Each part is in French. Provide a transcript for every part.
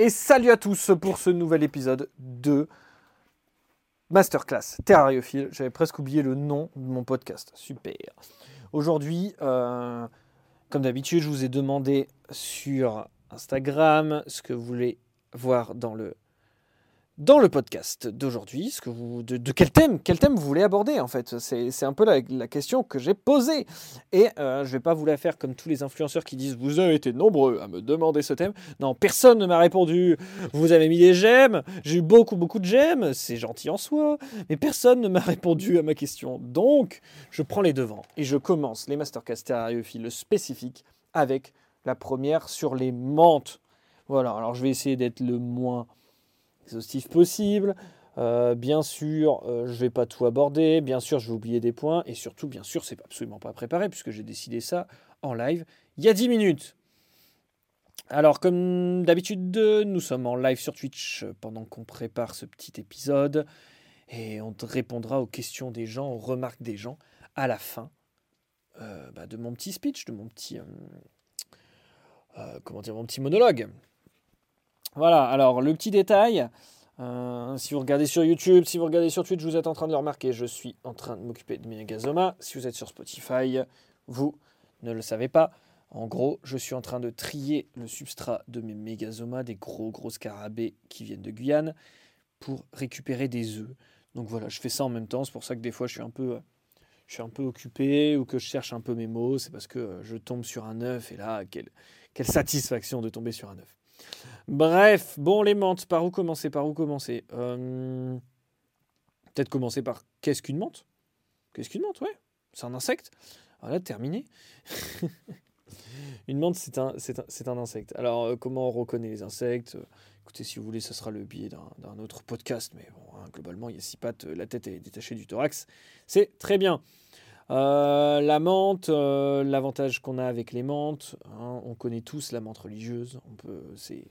Et salut à tous pour ce nouvel épisode de Masterclass Terrariophile. J'avais presque oublié le nom de mon podcast. Super. Aujourd'hui, euh, comme d'habitude, je vous ai demandé sur Instagram ce que vous voulez voir dans le dans le podcast d'aujourd'hui, de, quel thème, quel thème vous voulez aborder en fait. C'est un peu la, question que j'ai posée. Et euh, je ne vais pas vous la faire comme tous les influenceurs qui disent vous avez été nombreux à me demander ce thème. Non, personne ne m'a répondu. Vous avez mis des j'aime. J'ai eu beaucoup beaucoup de j'aime. C'est gentil en soi. Mais personne ne m'a répondu à ma question. Donc, je prends les devants et je commence les masterclass le spécifiques avec la première sur les menthes. Voilà, alors je vais essayer d'être le moins exhaustif possible. Euh, bien sûr, euh, je ne vais pas tout aborder. Bien sûr, je vais oublier des points. Et surtout, bien sûr, c'est absolument pas préparé puisque j'ai décidé ça en live il y a 10 minutes. Alors, comme d'habitude, nous sommes en live sur Twitch pendant qu'on prépare ce petit épisode. Et on répondra aux questions des gens, aux remarques des gens à la fin euh, bah, de mon petit speech, de mon petit, comment dire, mon petit monologue. Voilà, alors le petit détail, euh, si vous regardez sur YouTube, si vous regardez sur Twitch, vous êtes en train de le remarquer, je suis en train de m'occuper de mes Megazoma. Si vous êtes sur Spotify, vous ne le savez pas. En gros, je suis en train de trier le substrat de mes Megazoma, des gros gros scarabées qui viennent de Guyane, pour récupérer des œufs. Donc voilà, je fais ça en même temps, c'est pour ça que des fois je suis un peu, je suis un peu occupé ou que je cherche un peu mes mots, c'est parce que je tombe sur un œuf et là, quelle, quelle satisfaction de tomber sur un œuf. Bref, bon, les menthes, par où commencer Par où commencer? Euh, Peut-être commencer par qu'est-ce qu'une menthe? Qu'est-ce qu'une menthe? Ouais, c'est un insecte. Voilà, terminé. Une menthe, c'est un, c'est un, insecte. Alors, euh, comment on reconnaît les insectes? Écoutez, si vous voulez, ce sera le biais d'un, autre podcast. Mais bon, hein, globalement, il y a six pattes, la tête est détachée du thorax. C'est très bien. Euh, la menthe, l'avantage qu'on a avec les menthes, hein, on connaît tous la menthe religieuse. On peut, c'est,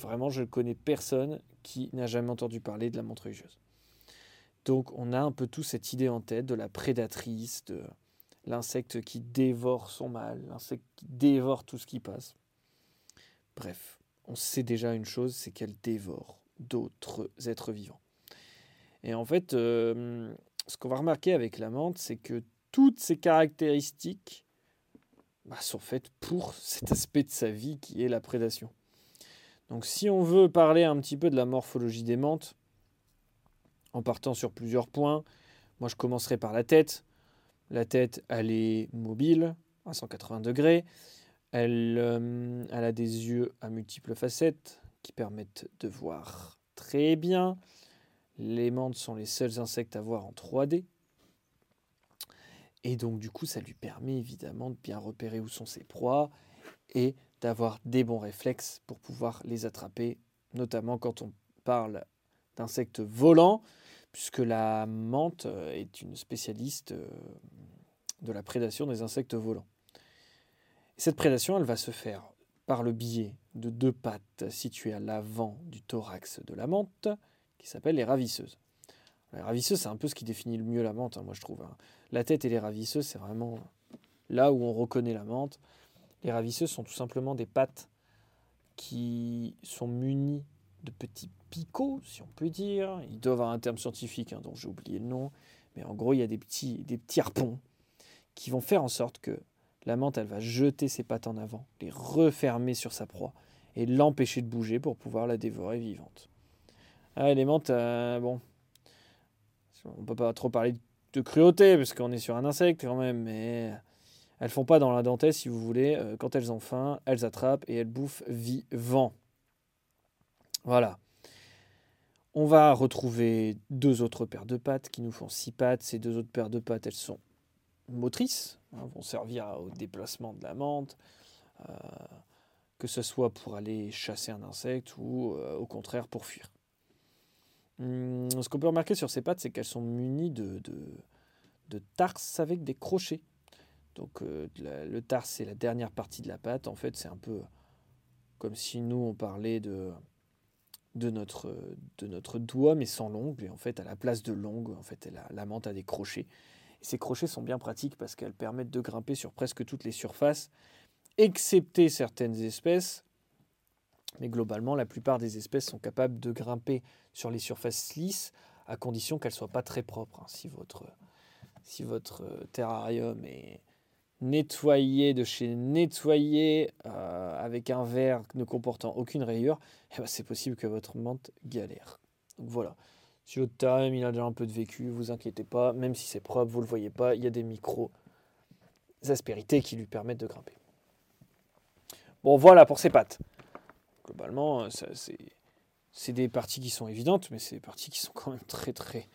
Vraiment, je ne connais personne qui n'a jamais entendu parler de la menthe religieuse. Donc on a un peu tout cette idée en tête de la prédatrice, de l'insecte qui dévore son mâle, l'insecte qui dévore tout ce qui passe. Bref, on sait déjà une chose, c'est qu'elle dévore d'autres êtres vivants. Et en fait, euh, ce qu'on va remarquer avec la menthe, c'est que toutes ces caractéristiques bah, sont faites pour cet aspect de sa vie qui est la prédation. Donc si on veut parler un petit peu de la morphologie des menthes, en partant sur plusieurs points, moi je commencerai par la tête. La tête, elle est mobile à 180 degrés. Euh, elle a des yeux à multiples facettes qui permettent de voir très bien. Les menthes sont les seuls insectes à voir en 3D. Et donc du coup, ça lui permet évidemment de bien repérer où sont ses proies et d'avoir des bons réflexes pour pouvoir les attraper, notamment quand on parle d'insectes volants, puisque la menthe euh, est une spécialiste euh, de la prédation des insectes volants. Cette prédation, elle va se faire par le biais de deux pattes situées à l'avant du thorax de la menthe, qui s'appellent les ravisseuses. Les ravisseuses, c'est un peu ce qui définit le mieux la menthe, hein, moi je trouve. Hein. La tête et les ravisseuses, c'est vraiment là où on reconnaît la menthe. Les ravisseuses sont tout simplement des pattes qui sont munies de petits picots, si on peut dire. Ils doivent avoir un terme scientifique hein, dont j'ai oublié le nom. Mais en gros, il y a des petits, des harpons qui vont faire en sorte que la menthe, elle va jeter ses pattes en avant, les refermer sur sa proie et l'empêcher de bouger pour pouvoir la dévorer vivante. Ah, les menthes, euh, bon, on peut pas trop parler de cruauté parce qu'on est sur un insecte quand même, mais elles font pas dans la dentelle, si vous voulez. Euh, quand elles ont faim, elles attrapent et elles bouffent vivant. Voilà. On va retrouver deux autres paires de pattes qui nous font six pattes. Ces deux autres paires de pattes, elles sont motrices, hein, vont servir au déplacement de la menthe, euh, que ce soit pour aller chasser un insecte ou euh, au contraire pour fuir. Hum, ce qu'on peut remarquer sur ces pattes, c'est qu'elles sont munies de, de tarses avec des crochets. Donc euh, le tarse, c'est la dernière partie de la pâte. En fait, c'est un peu comme si nous, on parlait de, de, notre, de notre doigt, mais sans l'ongle. Et en fait, à la place de l'ongle, en fait, la, la a des crochets. Et ces crochets sont bien pratiques parce qu'elles permettent de grimper sur presque toutes les surfaces, excepté certaines espèces Mais globalement, la plupart des espèces sont capables de grimper sur les surfaces lisses à condition qu'elles ne soient pas très propres. Hein. Si votre, si votre euh, terrarium est nettoyé de chez nettoyé euh, avec un verre ne comportant aucune rayure, eh ben, c'est possible que votre menthe galère. Donc voilà. Si votre terrarium il a déjà un peu de vécu, vous inquiétez pas, même si c'est propre, vous ne le voyez pas, il y a des micros aspérités qui lui permettent de grimper. Bon voilà pour ces pattes. Globalement, euh, c'est des parties qui sont évidentes, mais c'est des parties qui sont quand même très très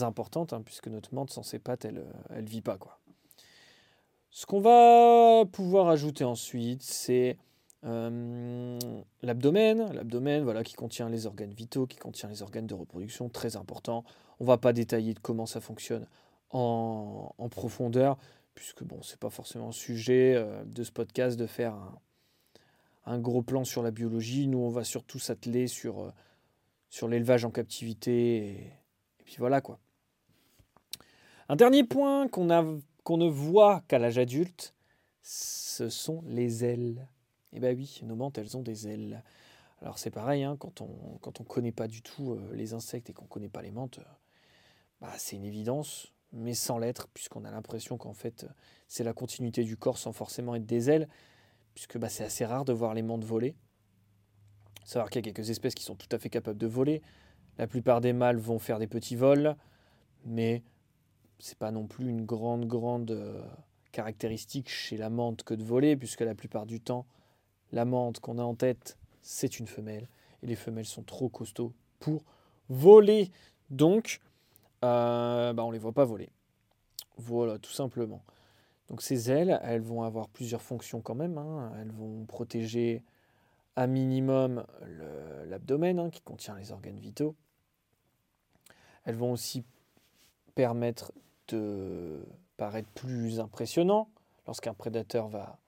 importantes, hein, puisque notre menthe sans ses pattes, elle ne vit pas. quoi. Ce qu'on va pouvoir ajouter ensuite, c'est euh, l'abdomen. L'abdomen, voilà, qui contient les organes vitaux, qui contient les organes de reproduction, très important. On ne va pas détailler comment ça fonctionne en, profondeur, puisque bon, c'est pas forcément le sujet euh, de ce podcast de faire un, gros plan sur la biologie. Nous, on va surtout s'atteler sur, euh, sur l'élevage en captivité, et, puis voilà quoi. Un dernier point qu'on ne voit qu'à l'âge adulte, ce sont les ailes. Eh bien oui, nos menthes, elles ont des ailes. Alors c'est pareil, hein, quand on quand ne connaît pas du tout euh, les insectes et qu'on ne connaît pas les menthes, euh, bah, c'est une évidence, mais sans l'être, puisqu'on a l'impression qu'en fait c'est la continuité du corps sans forcément être des ailes, puisque bah, c'est assez rare de voir les menthes voler. Savoir qu'il y a quelques espèces qui sont tout à fait capables de voler. La plupart des mâles vont faire des petits vols, mais c'est pas non plus une grande, grande euh, caractéristique chez la menthe que de voler, puisque la plupart du temps, la menthe qu'on a en tête, c'est une femelle. Et les femelles sont trop costauds pour voler. Donc, euh, bah on ne les voit pas voler. Voilà, tout simplement. Donc ces ailes, elles vont avoir plusieurs fonctions quand même. Hein. Elles vont protéger à minimum l'abdomen, hein, qui contient les organes vitaux. Elles vont aussi permettre de paraître plus impressionnant. Lorsqu'un prédateur va,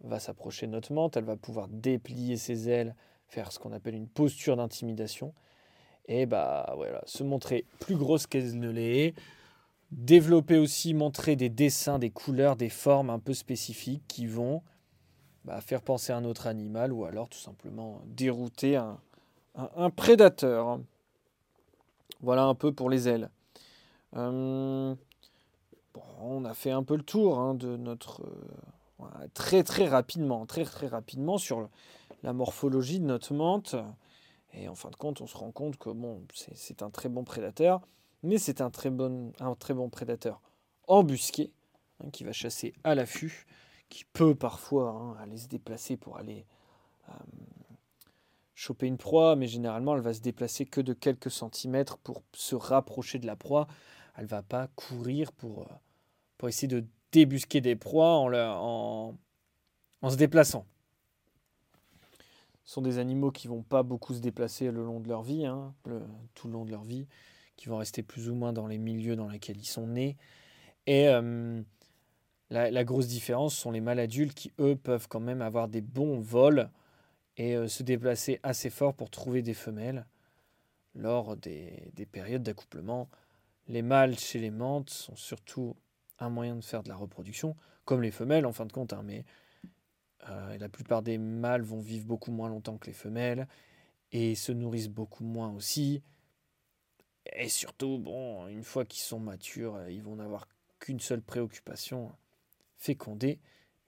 va s'approcher de notre menthe, elle va pouvoir déplier ses ailes, faire ce qu'on appelle une posture d'intimidation, et bah voilà, se montrer plus grosse qu'elle ne l'est, développer aussi, montrer des dessins, des couleurs, des formes un peu spécifiques qui vont bah, faire penser à un autre animal ou alors tout simplement dérouter un, prédateur. Voilà un peu pour les ailes. Euh, on a fait un peu le tour hein, de notre euh, très très rapidement, très très rapidement sur la morphologie de notre menthe. Et en fin de compte, on se rend compte que c'est un très bon prédateur, mais c'est un très bon, un très bon prédateur embusqué hein, qui va chasser à l'affût, qui peut parfois hein, aller se déplacer pour aller euh, choper une proie, mais généralement elle va se déplacer que de quelques centimètres pour se rapprocher de la proie elle va pas courir pour, euh, pour essayer de débusquer des proies en, en, en se déplaçant. Ce sont des animaux qui vont pas beaucoup se déplacer le long de leur vie, hein, tout le long de leur vie, qui vont rester plus ou moins dans les milieux dans lesquels ils sont nés. Et euh, la, grosse différence sont les mâles adultes qui, eux, peuvent quand même avoir des bons vols et euh, se déplacer assez fort pour trouver des femelles lors des, des périodes d'accouplement les mâles chez les menthes sont surtout un moyen de faire de la reproduction, comme les femelles en fin de compte, hein, mais euh, la plupart des mâles vont vivre beaucoup moins longtemps que les femelles et se nourrissent beaucoup moins aussi. Et surtout, bon, une fois qu'ils sont matures, euh, ils vont n'avoir qu'une seule préoccupation, féconder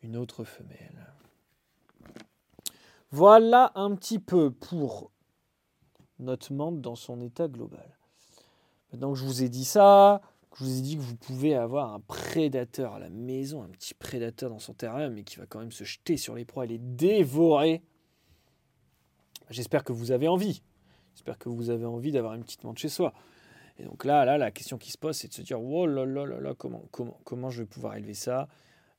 une autre femelle. Voilà un petit peu pour notre menthe dans son état global. Maintenant que je vous ai dit ça, que je vous ai dit que vous pouvez avoir un prédateur à la maison, un petit prédateur dans son terrarium, mais qui va quand même se jeter sur les proies et les dévorer, j'espère que vous avez envie. J'espère que vous avez envie d'avoir une petite menthe chez soi. Et donc là, là, la question qui se pose, c'est de se dire, oh là là là là, comment, comment, comment je vais pouvoir élever ça?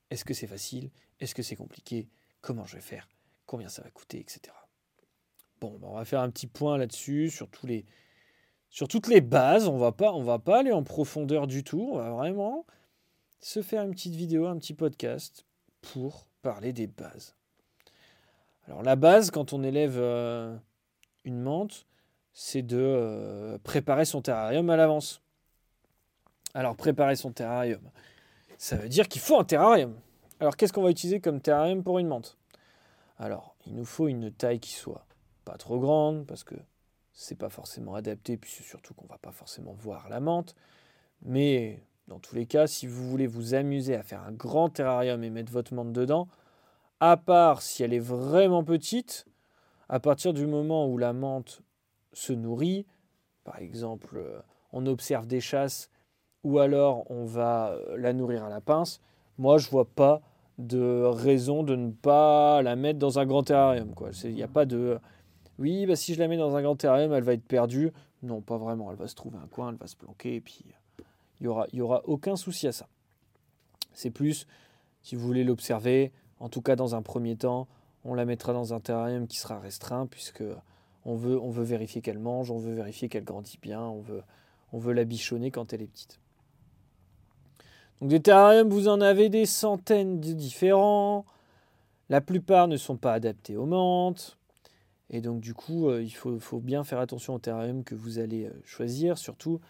Est-ce que c'est facile? Est-ce que c'est compliqué? Comment je vais faire? Combien ça va coûter? Etc. Bon, ben, on va faire un petit point là-dessus, sur sur toutes les bases. On va pas, va pas aller en profondeur du tout. On va vraiment se faire une petite vidéo, un petit podcast pour parler des bases. Alors la base, quand on élève euh, une menthe, c'est de euh, préparer son terrarium à l'avance. Alors préparer son terrarium, ça veut dire qu'il faut un terrarium. Alors qu'est-ce qu'on va utiliser comme terrarium pour une menthe? Alors il nous faut une taille qui soit pas trop grande parce que c'est pas forcément adapté, puis surtout qu'on va pas forcément voir la menthe. Mais dans tous les cas, si vous voulez vous amuser à faire un grand terrarium et mettre votre menthe dedans, à part si elle est vraiment petite, à partir du moment où la menthe se nourrit, par exemple, euh, on observe des chasses ou alors on va euh, la nourrir à la pince, moi je vois pas de raison de ne pas la mettre dans un grand terrarium. Il n'y a pas de oui, bah, si je la mets dans un grand terrarium, elle va être perdue. Non, pas vraiment. Elle va se trouver un coin, elle va se planquer, et puis il n'y y aura aucun souci à ça. C'est plus, si vous voulez l'observer, en tout cas dans un premier temps, on la mettra dans un terrarium qui sera restreint, puisque on veut, on veut vérifier qu'elle mange, on veut vérifier qu'elle grandit bien, on veut, on veut la bichonner quand elle est petite. Donc des terrariums, vous en avez des centaines de différents. La plupart ne sont pas adaptés aux menthes. Et donc du coup, euh, il faut, bien faire attention au terrarium que vous allez euh, choisir. Surtout,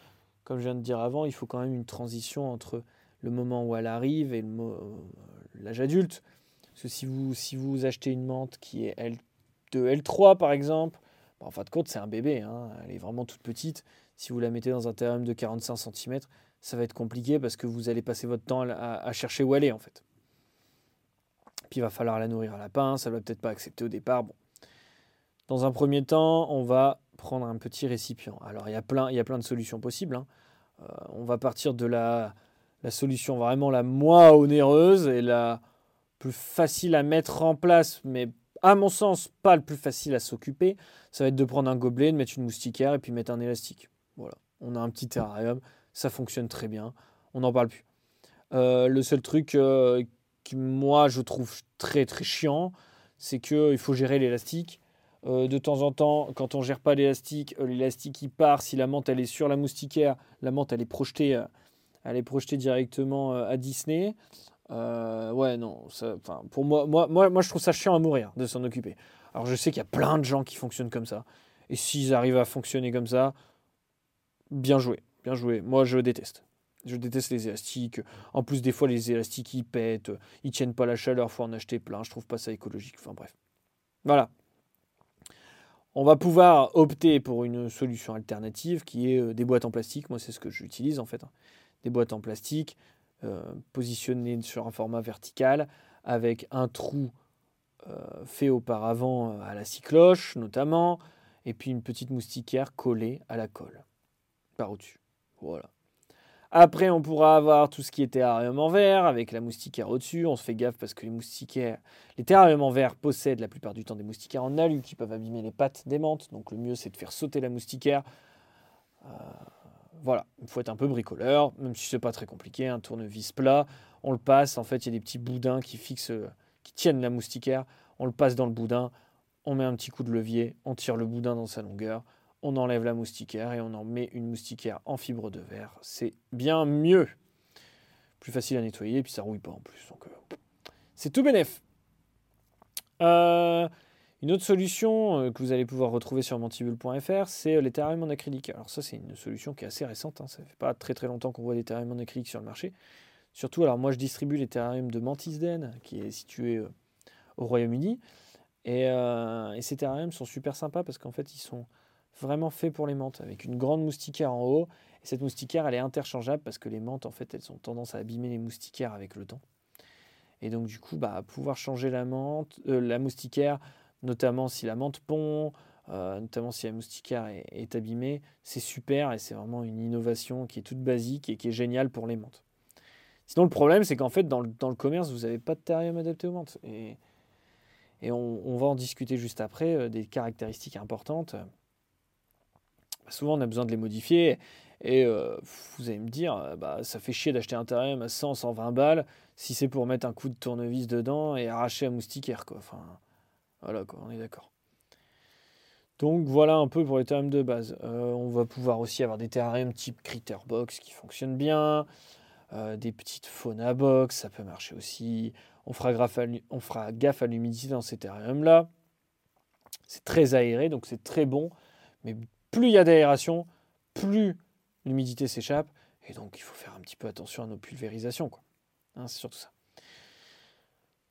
comme je viens de dire avant, il faut quand même une transition entre le moment où elle arrive et euh, l'âge adulte. Parce que si vous, si vous achetez une menthe qui est L, de L3 par exemple, en fin de compte c'est un bébé, hein. elle est vraiment toute petite. Si vous la mettez dans un terrarium de 45 cm, ça va être compliqué parce que vous allez passer votre temps à, chercher où est en fait. Puis il va falloir la nourrir à la pince, elle va peut-être pas accepter au départ. Bon, dans un premier temps, on va prendre un petit récipient. Alors il y a plein, il y a plein de solutions possibles. Hein. Euh, on va partir de la, la, solution vraiment la moins onéreuse et la plus facile à mettre en place, mais à mon sens pas le plus facile à s'occuper. Ça va être de prendre un gobelet, de mettre une moustiquaire et puis mettre un élastique. Voilà, on a un petit terrarium, ça fonctionne très bien. On n'en parle plus. Euh, le seul truc euh, qui moi je trouve très très chiant, c'est qu'il faut gérer l'élastique. Euh, de temps en temps, quand on gère pas l'élastique, l'élastique il part. Si la menthe elle est sur la moustiquaire, la menthe elle est elle est projetée directement à Disney. Ouais, non, pour moi, moi, moi, moi, je trouve ça chiant à mourir de s'en occuper. Alors je sais qu'il y a plein de gens qui fonctionnent comme ça. Et s'ils arrivent à fonctionner comme ça, bien joué, bien joué. Moi, je déteste. Je déteste les élastiques. En plus, des fois, les élastiques, ils pètent, ils tiennent pas la chaleur, faut en acheter plein. Je trouve pas ça écologique. Enfin bref. Voilà, on va pouvoir opter pour une solution alternative qui est euh, des boîtes en plastique. Moi, c'est ce que j'utilise en fait. Hein. Des boîtes en plastique euh, positionnées sur un format vertical avec un trou euh, fait auparavant à la cycloche notamment, et puis une petite moustiquaire collée à la colle par au-dessus. Voilà. Après, on pourra avoir tout ce qui est terrarium en verre avec la moustiquaire au-dessus. On se fait gaffe parce que les moustiquaires, les terrariums en verre possèdent la plupart du temps des moustiquaires en alu qui peuvent abîmer les pattes des menthes. Donc le mieux, c'est de faire sauter la moustiquaire. Euh, voilà, il faut être un peu bricoleur, même si c'est pas très compliqué. Un tournevis plat, on le passe. En fait, il y a des petits boudins qui fixent, qui tiennent la moustiquaire. On le passe dans le boudin. On met un petit coup de levier, on tire le boudin dans sa longueur on enlève la moustiquaire et on en met une moustiquaire en fibre de verre. C'est bien mieux. Plus facile à nettoyer et puis ça rouille pas en plus. Euh, c'est tout bénef. Euh, une autre solution euh, que vous allez pouvoir retrouver sur mantibule.fr, c'est les terrariums en acrylique. Alors ça, c'est une solution qui est assez récente. Hein. Ça fait pas très très longtemps qu'on voit des terrariums en acrylique sur le marché. Surtout, alors moi, je distribue les terrariums de Mantisden, qui est situé au Royaume-Uni. Et, ces terrariums sont super sympas parce qu'en fait, ils sont vraiment fait pour les menthes, avec une grande moustiquaire en haut. Et cette moustiquaire, elle est interchangeable parce que les menthes, en fait, elles ont tendance à abîmer les moustiquaires avec le temps. Et donc, du coup, bah, pouvoir changer la, menthe, euh, la moustiquaire, notamment si la menthe pond, euh, notamment si la moustiquaire est, abîmée, c'est super et c'est vraiment une innovation qui est toute basique et qui est géniale pour les menthes. Sinon, le problème, c'est qu'en fait, dans le, commerce, vous n'avez pas de terrarium adapté aux menthes. Et, et on, va en discuter juste après euh, des caractéristiques importantes. Bah, souvent on a besoin de les modifier. Et euh, vous allez me dire, bah, ça fait chier d'acheter un terrarium à 100, 120 balles si c'est pour mettre un coup de tournevis dedans et arracher un moustiquaire. Quoi. Voilà, on est d'accord. Donc voilà un peu pour les terrariums de base. Euh, on va pouvoir aussi avoir des terrariums type Critterbox qui fonctionnent bien, des petites Fauna Box, ça peut marcher aussi. On fera, on fera gaffe à l'humidité dans ces terrariums-là. C'est très aéré, donc c'est très bon. Mais plus il y a d'aération, plus l'humidité s'échappe. Et donc, il faut faire un petit peu attention à nos pulvérisations. Hein, c'est surtout ça.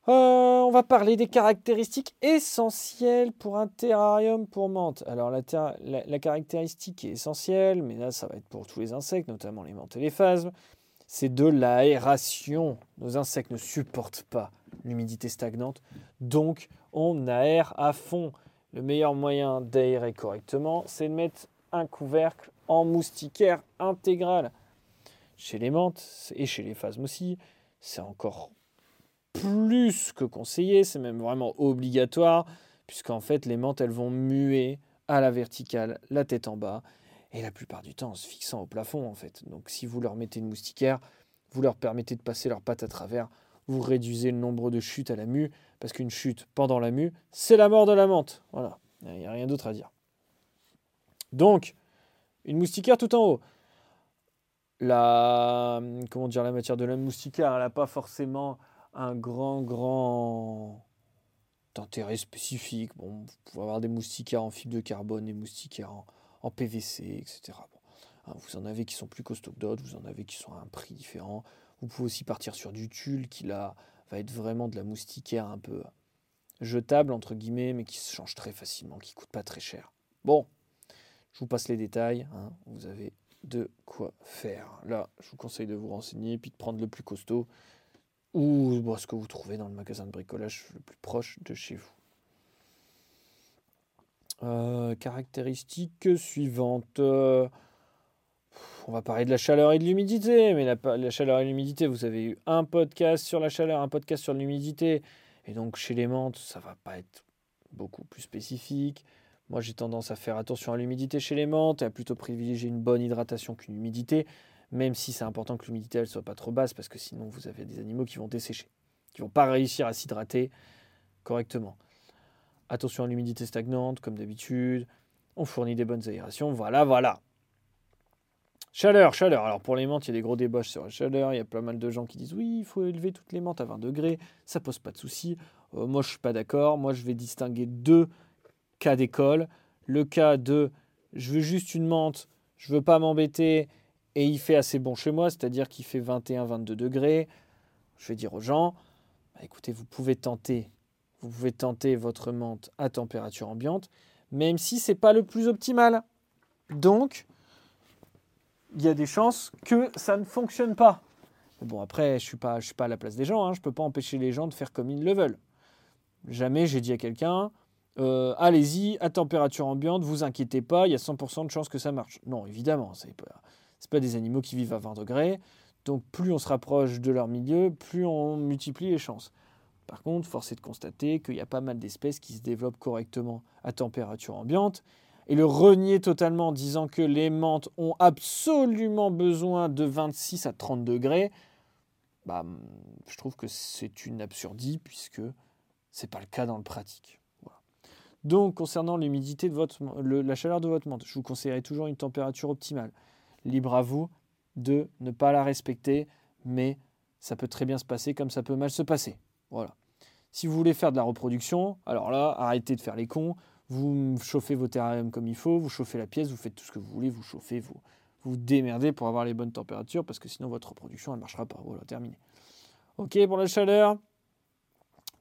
Euh, on va parler des caractéristiques essentielles pour un terrarium pour menthe. Alors la, caractéristique est essentielle, mais là ça va être pour tous les insectes, notamment les menthes et les phasmes, c'est de l'aération. Nos insectes ne supportent pas l'humidité stagnante, donc on aère à fond. Le meilleur moyen d'aérer correctement, c'est de mettre un couvercle en moustiquaire intégral. Chez les menthes et chez les phasmes aussi, c'est encore plus que conseillé, c'est même vraiment obligatoire, puisqu'en fait les menthes elles vont muer à la verticale, la tête en bas, et la plupart du temps en se fixant au plafond en fait. Donc si vous leur mettez une moustiquaire, vous leur permettez de passer leurs pattes à travers, vous réduisez le nombre de chutes à la mue, parce qu'une chute pendant la mue, c'est la mort de la menthe. Voilà, il n'y a rien d'autre à dire. Donc, une moustiquaire tout en haut. La, comment dire, la matière de la moustiquaire, elle n'a pas forcément un grand, grand intérêt spécifique. Bon, vous pouvez avoir des moustiquaires en fibre de carbone, des moustiquaires en, PVC, etc. Hein, vous en avez qui sont plus costauds que d'autres, vous en avez qui sont à un prix différent. Vous pouvez aussi partir sur du tulle qui là va être vraiment de la moustiquaire un peu jetable entre guillemets, mais qui se change très facilement, qui coûte pas très cher. Bon, je vous passe les détails. Hein. vous avez de quoi faire. Là, je vous conseille de vous renseigner, puis de prendre le plus costaud ou ce que vous trouvez dans le magasin de bricolage le plus proche de chez vous. Euh, caractéristiques suivantes. Euh, on va parler de la chaleur et de l'humidité, mais la, chaleur et l'humidité, vous avez eu un podcast sur la chaleur, un podcast sur l'humidité, et donc chez les menthes, ça va pas être beaucoup plus spécifique. Moi, j'ai tendance à faire attention à l'humidité chez les menthes et à plutôt privilégier une bonne hydratation qu'une humidité, même si c'est important que l'humidité ne soit pas trop basse, parce que sinon vous avez des animaux qui vont dessécher, qui vont pas réussir à s'hydrater correctement. Attention à l'humidité stagnante, comme d'habitude. On fournit des bonnes aérations. Voilà, voilà. Chaleur, chaleur. Alors pour les menthes, il y a des gros débats sur la chaleur. Il y a pas mal de gens qui disent oui, il faut élever toutes les menthes à 20 degrés. Ça pose pas de souci. Euh, moi, je suis pas d'accord. Moi, je vais distinguer deux cas d'école. Le cas de je veux juste une menthe, je veux pas m'embêter et il fait assez bon chez moi, c'est-à-dire qu'il fait 21-22 degrés. Je vais dire aux gens, bah, écoutez, vous pouvez tenter, vous pouvez tenter votre menthe à température ambiante, même si c'est pas le plus optimal. Donc, il y a des chances que ça ne fonctionne pas. bon, après, je suis, pas, suis pas à la place des gens, hein. je ne peux pas empêcher les gens de faire comme ils le veulent. Jamais j'ai dit à quelqu'un, euh, allez-y, à température ambiante, vous inquiétez pas, il y a 100% de chances que ça marche. Non, évidemment, ce n'est pas, pas des animaux qui vivent à 20 degrés. Donc plus on se rapproche de leur milieu, plus on multiplie les chances. Par contre, force est de constater qu'il y a pas mal d'espèces qui se développent correctement à température ambiante. Et le renier totalement en disant que les menthes ont absolument besoin de 26 à 30 degrés, bah, je trouve que c'est une absurdie puisque ce n'est pas le cas dans le pratique. Donc, concernant l'humidité de votre, la chaleur de votre menthe, je vous conseillerais toujours une température optimale. Libre à vous de ne pas la respecter, mais ça peut très bien se passer comme ça peut mal se passer. Voilà. Si vous voulez faire de la reproduction, alors là, arrêtez de faire les cons. Vous chauffez vos terrariums comme il faut, vous chauffez la pièce, vous faites tout ce que vous voulez, vous chauffez, vous vous démerdez pour avoir les bonnes températures, parce que sinon votre reproduction, elle ne marchera pas. Voilà, terminé. Ok pour la chaleur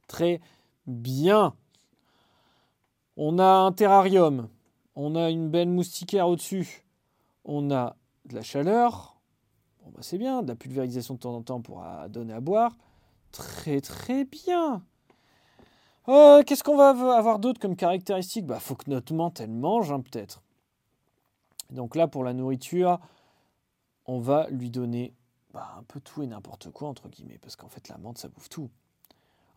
Très bien. On a un terrarium, on a une belle moustiquaire au-dessus, on a de la chaleur, bah c'est bien, de la pulvérisation de temps en temps pour donner à boire, très très bien. Euh, qu'est-ce qu'on va avoir d'autre comme caractéristique? Bah faut que notre menthe elle mange hein, peut-être. Donc là pour la nourriture, on va lui donner bah, un peu tout et n'importe quoi entre guillemets, parce qu'en fait la menthe ça bouffe tout.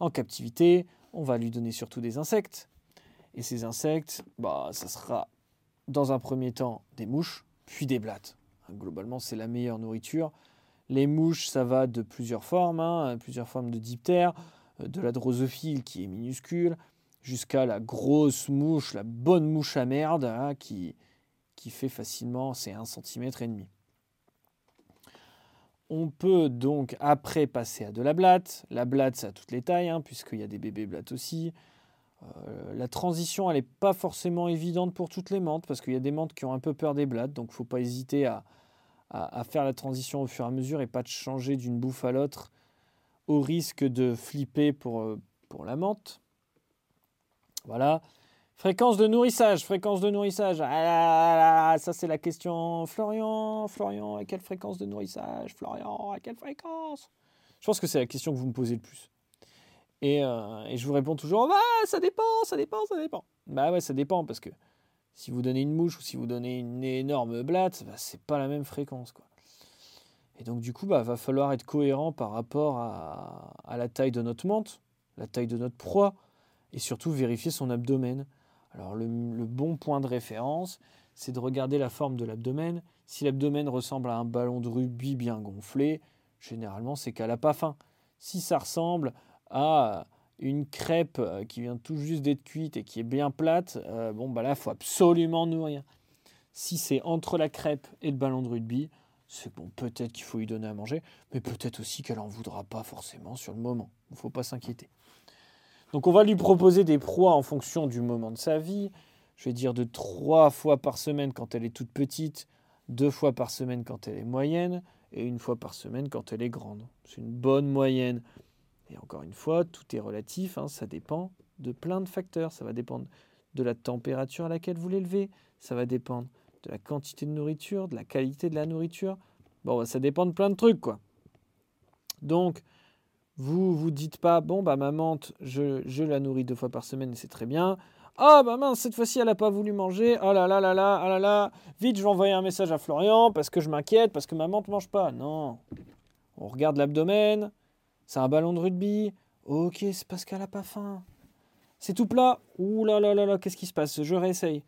En captivité, on va lui donner surtout des insectes. Et ces insectes, bah, ça sera dans un premier temps des mouches, puis des blattes. Globalement, c'est la meilleure nourriture. Les mouches, ça va de plusieurs formes, hein, plusieurs formes de diptères, euh, de la drosophile qui est minuscule, jusqu'à la grosse mouche, la bonne mouche à merde, hein, qui, fait facilement, c'est 1 cm et demi. On peut donc après passer à de la blatte. La blatte, ça a toutes les tailles, hein, puisqu'il y a des bébés blattes aussi. Euh, la transition, elle n'est pas forcément évidente pour toutes les menthes, parce qu'il y a des menthes qui ont un peu peur des blattes, donc il ne faut pas hésiter à, faire la transition au fur et à mesure et pas de changer d'une bouffe à l'autre au risque de flipper pour, euh, pour la menthe. Voilà. Fréquence de nourrissage, fréquence de nourrissage. Ah ça c'est la question. Florian, Florian, à quelle fréquence de nourrissage? Florian, à quelle fréquence? Je pense que c'est la question que vous me posez le plus. Et, euh, et je vous réponds toujours, bah, ça dépend, ça dépend, ça dépend. Bah ouais, ça dépend parce que si vous donnez une mouche ou si vous donnez une énorme blatte, bah, c'est pas la même fréquence. Et donc du coup, bah, va falloir être cohérent par rapport à, la taille de notre menthe, la taille de notre proie, et surtout vérifier son abdomen. Alors le, bon point de référence, c'est de regarder la forme de l'abdomen. Si l'abdomen ressemble à un ballon de rugby bien gonflé, généralement c'est qu'elle n'a pas faim. Si ça ressemble à une crêpe euh, qui vient tout juste d'être cuite et qui est bien plate, euh, bon bah là faut absolument nourrir. Si c'est entre la crêpe et le ballon de rugby, c'est bon, peut-être qu'il faut lui donner à manger, mais peut-être aussi qu'elle n'en voudra pas forcément sur le moment. Il ne faut pas s'inquiéter. Donc on va lui proposer des proies en fonction du moment de sa vie. Je vais dire de trois fois par semaine quand elle est toute petite, deux fois par semaine quand elle est moyenne, et une fois par semaine quand elle est grande. C'est une bonne moyenne. Et encore une fois, tout est relatif, hein, ça dépend de plein de facteurs. Ça va dépendre de la température à laquelle vous l'élevez, ça va dépendre de la quantité de nourriture, de la qualité de la nourriture. Bon, ça dépend de plein de trucs, quoi. Donc, vous vous dites pas, bon, bah ma menthe, je, la nourris deux fois par semaine et c'est très bien. Ah bah mince, cette fois-ci elle n'a pas voulu manger. Oh là là là là, ah là là. Vite, je vais envoyer un message à Florian parce que je m'inquiète, parce que ma menthe mange pas. Non. On regarde l'abdomen. C'est un ballon de rugby. Ok, c'est parce qu'elle n'a pas faim. C'est tout plat. Ouh là là là là, qu'est-ce qui se passe? Je réessaye.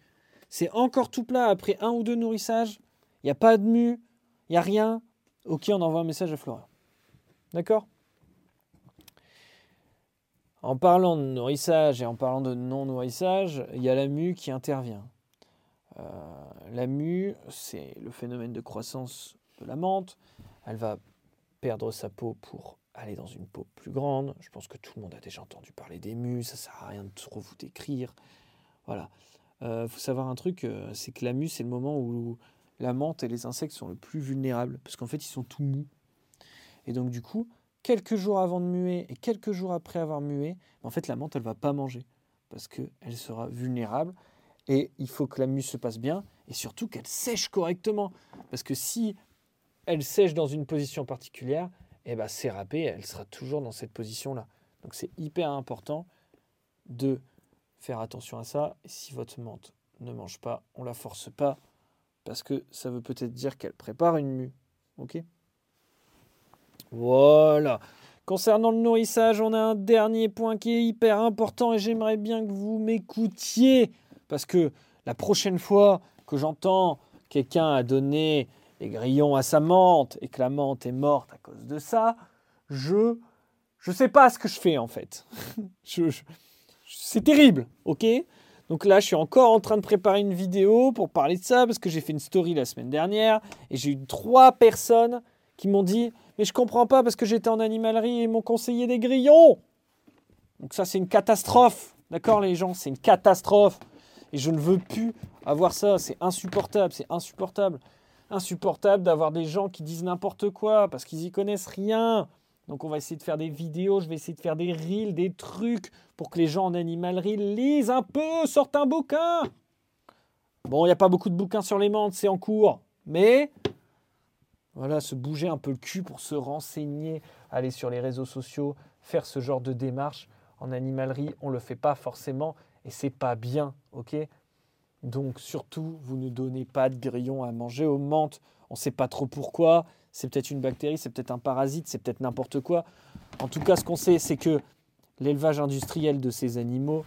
C'est encore tout plat après un ou deux nourrissages. Il n'y a pas de mue. Il n'y a rien. Ok, on envoie un message à Florian. D'accord? En parlant de nourrissage et en parlant de non-nourrissage, il y a la mue qui intervient. Euh, la mue, c'est le phénomène de croissance de la menthe. Elle va perdre sa peau pour aller dans une peau plus grande. Je pense que tout le monde a déjà entendu parler des mues, ça sert à rien de trop vous décrire. Voilà. Il euh, faut savoir un truc, euh, c'est que la mue, c'est le moment où la menthe et les insectes sont le plus vulnérables, parce qu'en fait, ils sont tout mous. Et donc, du coup, quelques jours avant de muer et quelques jours après avoir mué, en fait la menthe elle va pas manger parce qu'elle sera vulnérable et il faut que la mue se passe bien et surtout qu'elle sèche correctement parce que si elle sèche dans une position particulière, eh ben c'est râpé, elle sera toujours dans cette position là. Donc c'est hyper important de faire attention à ça. Et si votre menthe ne mange pas, on la force pas parce que ça veut peut-être dire qu'elle prépare une mue. OK? Voilà. Concernant le nourrissage, on a un dernier point qui est hyper important et j'aimerais bien que vous m'écoutiez parce que la prochaine fois que j'entends quelqu'un a donné les grillons à sa menthe et que la menthe est morte à cause de ça, je je sais pas ce que je fais en fait. c'est terrible, ok? Donc là, je suis encore en train de préparer une vidéo pour parler de ça parce que j'ai fait une story la semaine dernière et j'ai eu trois personnes qui m'ont dit mais je comprends pas parce que j'étais en animalerie et m'ont conseillé des grillons. Donc ça, c'est une catastrophe. D'accord, les gens, c'est une catastrophe. Et je ne veux plus avoir ça. C'est insupportable, c'est insupportable. Insupportable d'avoir des gens qui disent n'importe quoi parce qu'ils y connaissent rien. Donc on va essayer de faire des vidéos, je vais essayer de faire des reels, des trucs pour que les gens en animalerie lisent un peu, sortent un bouquin. Bon, il n'y a pas beaucoup de bouquins sur les menthes, c'est en cours. Mais voilà, se bouger un peu le cul pour se renseigner, aller sur les réseaux sociaux, faire ce genre de démarche. En animalerie, on ne le fait pas forcément et c'est pas bien, ok? Donc surtout, vous ne donnez pas de grillons à manger aux menthes. On ne sait pas trop pourquoi. C'est peut-être une bactérie, c'est peut-être un parasite, c'est peut-être n'importe quoi. En tout cas, ce qu'on sait, c'est que l'élevage industriel de ces animaux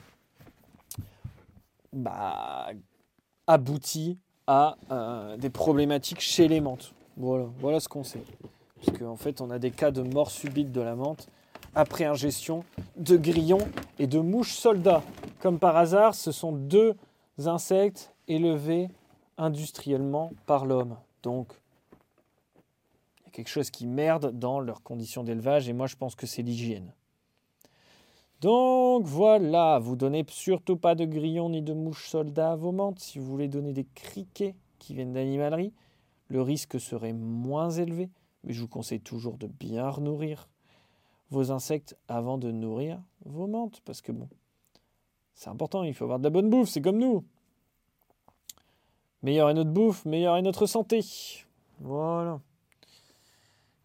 bah, aboutit à euh, des problématiques chez les menthes. Voilà, voilà ce qu'on sait. Parce qu'en fait, on a des cas de mort subite de la menthe après ingestion de grillons et de mouches soldats. Comme par hasard, ce sont deux insectes élevés industriellement par l'homme. Donc, il y a quelque chose qui merde dans leurs conditions d'élevage et moi je pense que c'est l'hygiène. Donc voilà, vous donnez surtout pas de grillons ni de mouches soldats à vos menthes si vous voulez donner des criquets qui viennent d'animalerie le risque serait moins élevé, mais je vous conseille toujours de bien renourrir vos insectes avant de nourrir vos menthes. Parce que bon, c'est important, il faut avoir de la bonne bouffe, c'est comme nous. Meilleure est notre bouffe, meilleure est notre santé. Voilà.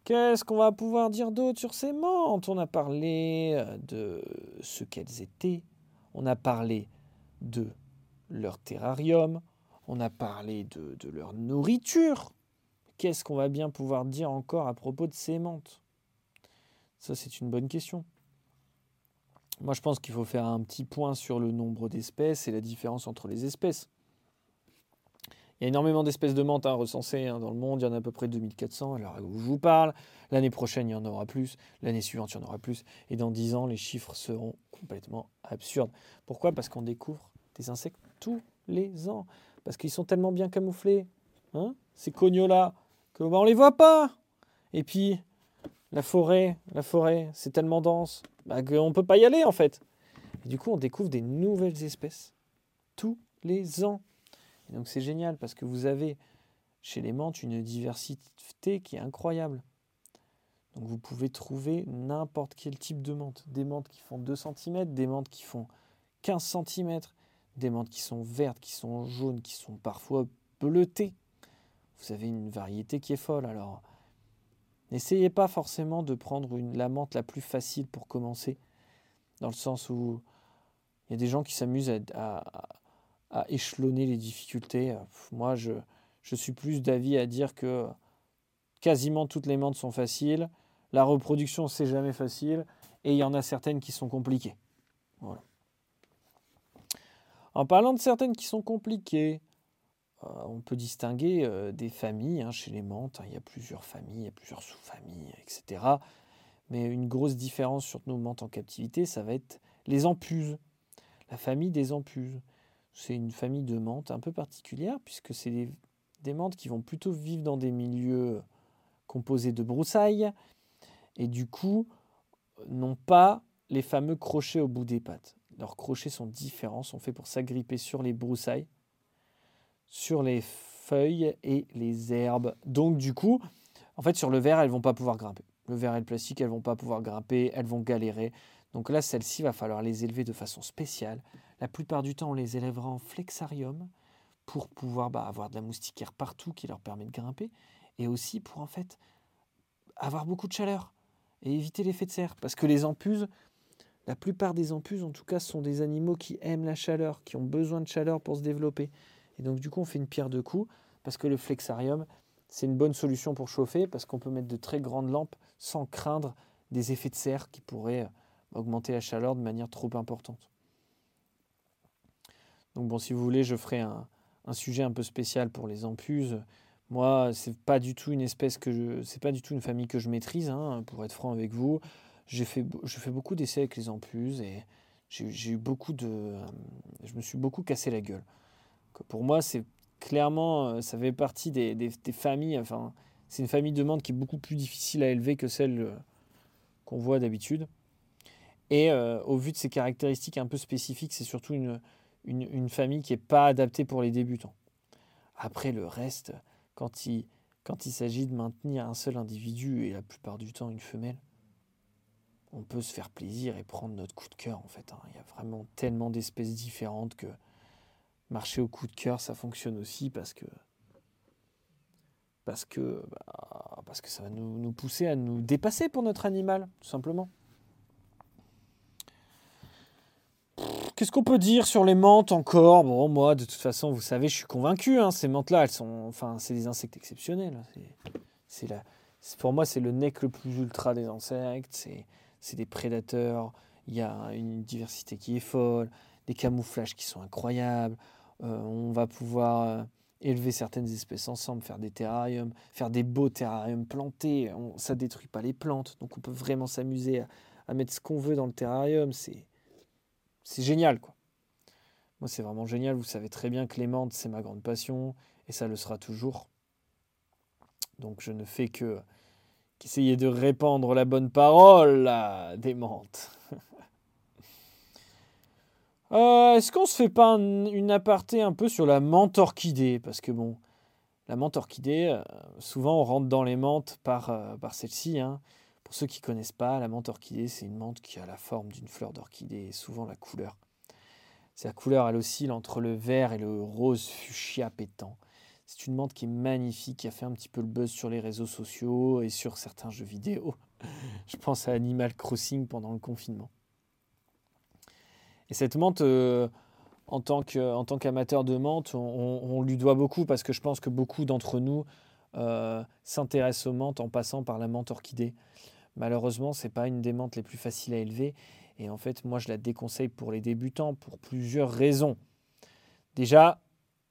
Qu'est-ce qu'on va pouvoir dire d'autre sur ces menthes? On a parlé euh, de ce qu'elles étaient, on a parlé de leur terrarium, on a parlé de, leur nourriture. Qu'est-ce qu'on va bien pouvoir dire encore à propos de ces menthes? Ça, c'est une bonne question. Moi, je pense qu'il faut faire un petit point sur le nombre d'espèces et la différence entre les espèces. Il y a énormément d'espèces de menthes hein, recensées hein, dans le monde, il y en a à peu près 2400, alors où je vous parle? L'année prochaine, il y en aura plus, l'année suivante, il y en aura plus, et dans 10 ans, les chiffres seront complètement absurdes. Pourquoi? Parce qu'on découvre des insectes tous les ans, parce qu'ils sont tellement bien camouflés, hein, ces cognos-là, qu'on bah, ne les voit pas. Et puis, la forêt, la forêt, c'est tellement dense bah, qu'on ne peut pas y aller en fait. Du coup, on découvre des nouvelles espèces tous les ans. Et donc c'est génial parce que vous avez chez les menthes une diversité qui est incroyable. Donc vous pouvez trouver n'importe quel type de menthe. Des menthes qui font 2 cm, des menthes qui font 15 cm, des menthes qui sont vertes, qui sont jaunes, qui sont parfois bleutées. Vous avez une variété qui est folle. Alors n'essayez pas forcément de prendre une, la menthe la plus facile pour commencer. Dans le sens où il y a des gens qui s'amusent à échelonner les difficultés. Moi, je, suis plus d'avis à dire que quasiment toutes les menthes sont faciles. La reproduction, c'est jamais facile. Et il y en a certaines qui sont compliquées. En parlant de certaines qui sont compliquées, on peut distinguer euh, des familles hein, chez les menthes. Hein. il y a plusieurs familles, il plusieurs sous-familles, etc. Mais une grosse différence sur nos menthes en captivité, ça va être les empuses. La famille des empuses. C'est une famille de menthes un peu particulière puisque c'est des, menthes qui vont plutôt vivre dans des milieux composés de broussailles et du coup n'ont pas les fameux crochets au bout des pattes. Leurs crochets sont différents, sont faits pour s'agripper sur les broussailles, sur les feuilles et les herbes. Donc du coup, en fait sur le verre, elles vont pas pouvoir grimper. Le verre et le plastique, elles vont pas pouvoir grimper, elles vont galérer. Donc là, celles-ci, va falloir les élever de façon spéciale. La plupart du temps, on les élèvera en flexarium pour pouvoir bah, avoir de la moustiquaire partout qui leur permet de grimper et aussi pour en fait avoir beaucoup de chaleur et éviter l'effet de serre. Parce que les empuses, la plupart des empuses en tout cas, sont des animaux qui aiment la chaleur, qui ont besoin de chaleur pour se développer. Et donc du coup, on fait une pierre de coups parce que le flexarium, c'est une bonne solution pour chauffer parce qu'on peut mettre de très grandes lampes sans craindre des effets de serre qui pourraient augmenter la chaleur de manière trop importante. Donc bon, si vous voulez, je ferai un, sujet un peu spécial pour les ampuses. Moi, c'est pas du tout une espèce que je, c'est pas du tout une famille que je maîtrise, hein, pour être franc avec vous. J'ai fait, je fais beaucoup d'essais avec les ampuses et j'ai eu beaucoup de, je me suis beaucoup cassé la gueule. Pour moi, c'est clairement, ça fait partie des, des, familles. Enfin, c'est une famille de menthe qui est beaucoup plus difficile à élever que celle euh, qu'on voit d'habitude. Et euh, au vu de ses caractéristiques un peu spécifiques, c'est surtout une, une, famille qui n'est pas adaptée pour les débutants. Après, le reste, quand il, quand il s'agit de maintenir un seul individu et la plupart du temps une femelle, on peut se faire plaisir et prendre notre coup de cœur en fait. Hein. Il y a vraiment tellement d'espèces différentes que marcher au coup de cœur, ça fonctionne aussi parce que parce que, bah, ça va nous, pousser à nous dépasser pour notre animal, tout simplement. Qu'est-ce qu'on peut dire sur les menthes encore? Bon, moi, de toute façon, vous savez, je suis convaincu. Hein, ces menthes-là, elles sont, enfin, c'est des insectes exceptionnels. C'est, la, pour moi, c'est le nec le plus ultra des insectes. C'est, des prédateurs. Il y a une diversité qui est folle, des camouflages qui sont incroyables. Euh, on va pouvoir euh, élever certaines espèces ensemble, faire des terrariums, faire des beaux terrariums plantés. On, ça détruit pas les plantes, donc on peut vraiment s'amuser à, mettre ce qu'on veut dans le terrarium. C'est c'est génial, quoi. Moi, c'est vraiment génial. Vous savez très bien que les menthes, c'est ma grande passion et ça le sera toujours. Donc, je ne fais que qu'essayer de répandre la bonne parole des menthes. Euh, est-ce qu'on se fait pas une aparté un peu sur la menthe orchidée? Parce que bon, la menthe orchidée, euh, souvent on rentre dans les menthes par, euh, celle-ci. Hein. Pour ceux qui ne connaissent pas, la menthe orchidée, c'est une menthe qui a la forme d'une fleur d'orchidée et souvent la couleur. Sa couleur, elle oscille entre le vert et le rose fuchsia pétant. C'est une menthe qui est magnifique, qui a fait un petit peu le buzz sur les réseaux sociaux et sur certains jeux vidéo. Je pense à Animal Crossing pendant le confinement. Et cette menthe, euh, en tant qu'amateur de menthe, on, lui doit beaucoup parce que je pense que beaucoup d'entre nous euh, s'intéressent aux menthes en passant par la menthe orchidée. Malheureusement, ce n'est pas une des menthes les plus faciles à élever. Et en fait, moi, je la déconseille pour les débutants pour plusieurs raisons. Déjà,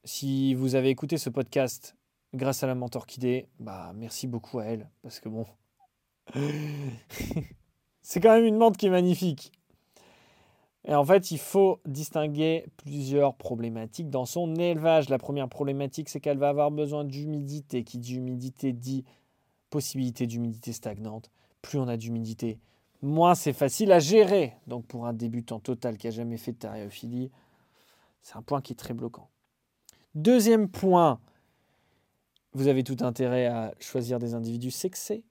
si vous avez écouté ce podcast grâce à la menthe orchidée, bah merci beaucoup à elle. Parce que bon, c'est quand même une menthe qui est magnifique. Et en fait, il faut distinguer plusieurs problématiques dans son élevage. La première problématique, c'est qu'elle va avoir besoin d'humidité. Qui dit humidité dit possibilité d'humidité stagnante. Plus on a d'humidité, moins c'est facile à gérer. Donc pour un débutant total qui n'a jamais fait de thériophilie, c'est un point qui est très bloquant. Deuxième point, vous avez tout intérêt à choisir des individus sexés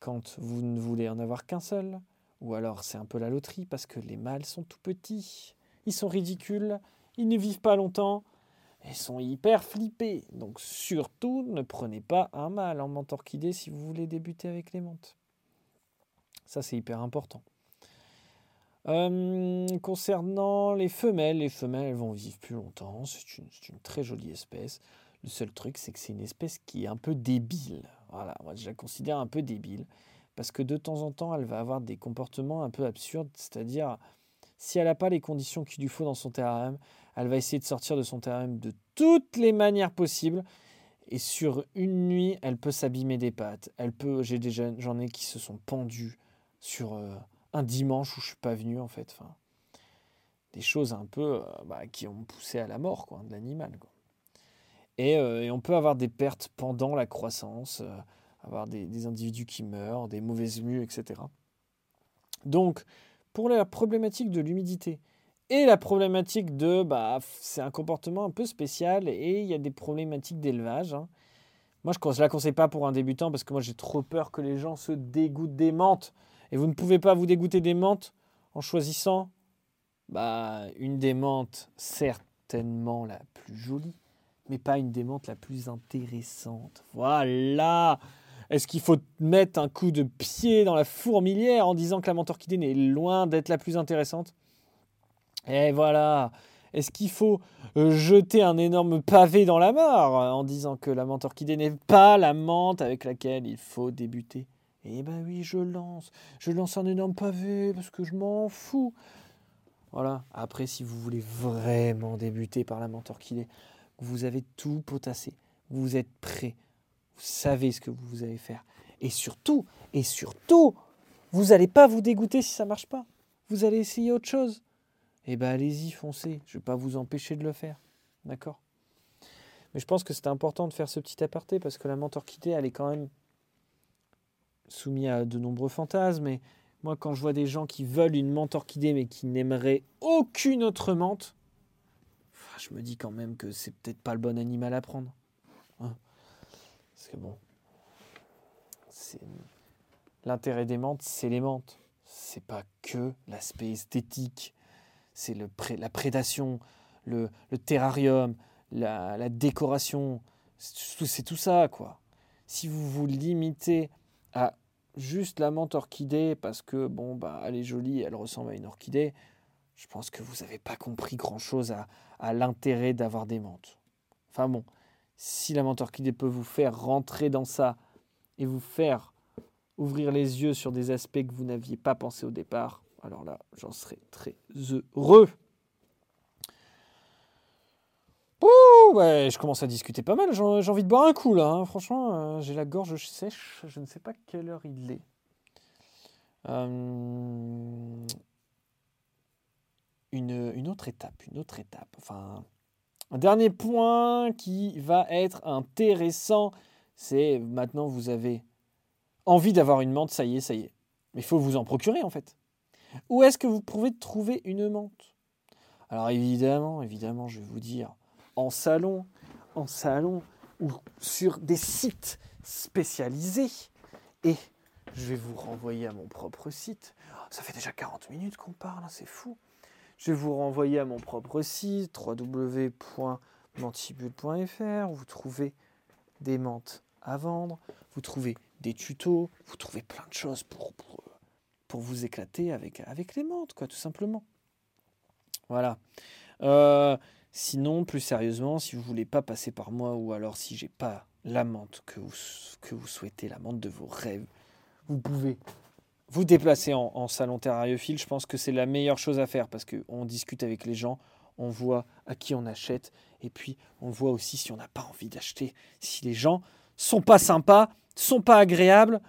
quand vous ne voulez en avoir qu'un seul. Ou alors c'est un peu la loterie parce que les mâles sont tout petits, ils sont ridicules, ils ne vivent pas longtemps, ils sont hyper flippés. Donc surtout ne prenez pas un mâle en menthe orchidée si vous voulez débuter avec les menthes. Ça c'est hyper important. Euh, concernant les femelles, les femelles vont vivre plus longtemps, c'est une, une, très jolie espèce. Le seul truc c'est que c'est une espèce qui est un peu débile. Voilà, moi je la considère un peu débile parce que de temps en temps, elle va avoir des comportements un peu absurdes, c'est-à-dire si elle n'a pas les conditions qu'il lui faut dans son terrarium, elle va essayer de sortir de son terrarium de toutes les manières possibles. Et sur une nuit, elle peut s'abîmer des pattes. Elle peut, j'ai déjà, j'en ai qui se sont pendus sur euh, un dimanche où je suis pas venu en fait. Des choses un peu euh, bah, qui ont poussé à la mort quoi, de l'animal. Euh, et, on peut avoir des pertes pendant la croissance avoir des, individus qui meurent, des mauvaises mues, etc. Donc, pour la problématique de l'humidité et la problématique de, bah, c'est un comportement un peu spécial et il y a des problématiques d'élevage. Hein. Moi, je ne la conseille pas pour un débutant parce que moi, j'ai trop peur que les gens se dégoûtent des menthes. Et vous ne pouvez pas vous dégoûter des menthes en choisissant bah, une des menthes certainement la plus jolie, mais pas une des menthes la plus intéressante. Voilà est-ce qu'il faut mettre un coup de pied dans la fourmilière en disant que la menthe orchidée est loin d'être la plus intéressante? Et voilà. Est-ce qu'il faut euh, jeter un énorme pavé dans la mare en disant que la menthe orchidée n'est pas la menthe avec laquelle il faut débuter? Eh ben oui, je lance. Je lance un énorme pavé parce que je m'en fous. Voilà. Après, si vous voulez vraiment débuter par la menthe orchidée, vous avez tout potassé, vous êtes prêt, vous savez ce que vous allez faire. Et surtout, et surtout, vous n'allez pas vous dégoûter si ça ne marche pas. Vous allez essayer autre chose. Eh bien, allez-y, foncez. Je ne vais pas vous empêcher de le faire. D'accord? Mais je pense que c'est important de faire ce petit aparté parce que la menthe orchidée, elle est quand même soumise à de nombreux fantasmes. Et moi, quand je vois des gens qui veulent une menthe orchidée mais qui n'aimeraient aucune autre menthe, je me dis quand même que c'est peut-être pas le bon animal à prendre. Hein parce que bon, l'intérêt des menthes, c'est les menthes. C'est pas que l'aspect esthétique, c'est la prédation, le, terrarium, la, décoration, c'est tout ça quoi. Si vous vous limitez à juste la menthe orchidée parce que bon bah elle est jolie, elle ressemble à une orchidée, je pense que vous n'avez pas compris grand chose à, à l'intérêt d'avoir des menthes. Enfin bon, si la menthe orchidée peut vous faire rentrer dans ça et vous faire ouvrir les yeux sur des aspects que vous n'aviez pas pensé au départ, alors là, j'en serais très heureux. Ouh, ouais, je commence à discuter pas mal. J'ai envie de boire un coup là. Hein. Franchement, euh, j'ai la gorge sèche. Je ne sais pas quelle heure il est. Euh, une, une, autre étape, une autre étape. Enfin, un dernier point qui va être intéressant, c'est maintenant vous avez envie d'avoir une menthe, ça y est, ça y est. Mais il faut vous en procurer en fait. Où est-ce que vous pouvez trouver une menthe? Alors évidemment, évidemment, je vais vous dire, en salon, en salon ou sur des sites spécialisés. Et je vais vous renvoyer à mon propre site. Ça fait déjà 40 minutes qu'on parle, hein, c'est fou. Je vais vous renvoyer à mon propre site, www.mantibule.fr, vous trouvez des menthes à vendre, vous trouvez des tutos, vous trouvez plein de choses pour, vous éclater avec, avec les menthes, quoi, tout simplement. Voilà. Euh, sinon, plus sérieusement, si vous voulez pas passer par moi, ou alors si j'ai pas la menthe que que vous souhaitez, la menthe de vos rêves, vous pouvez vous déplacer en, salon terrariophile. Je pense que c'est la meilleure chose à faire parce qu'on discute avec les gens, on voit à qui on achète, et puis on voit aussi si on n'a pas envie d'acheter, si les gens sont pas sympas, sont pas agréables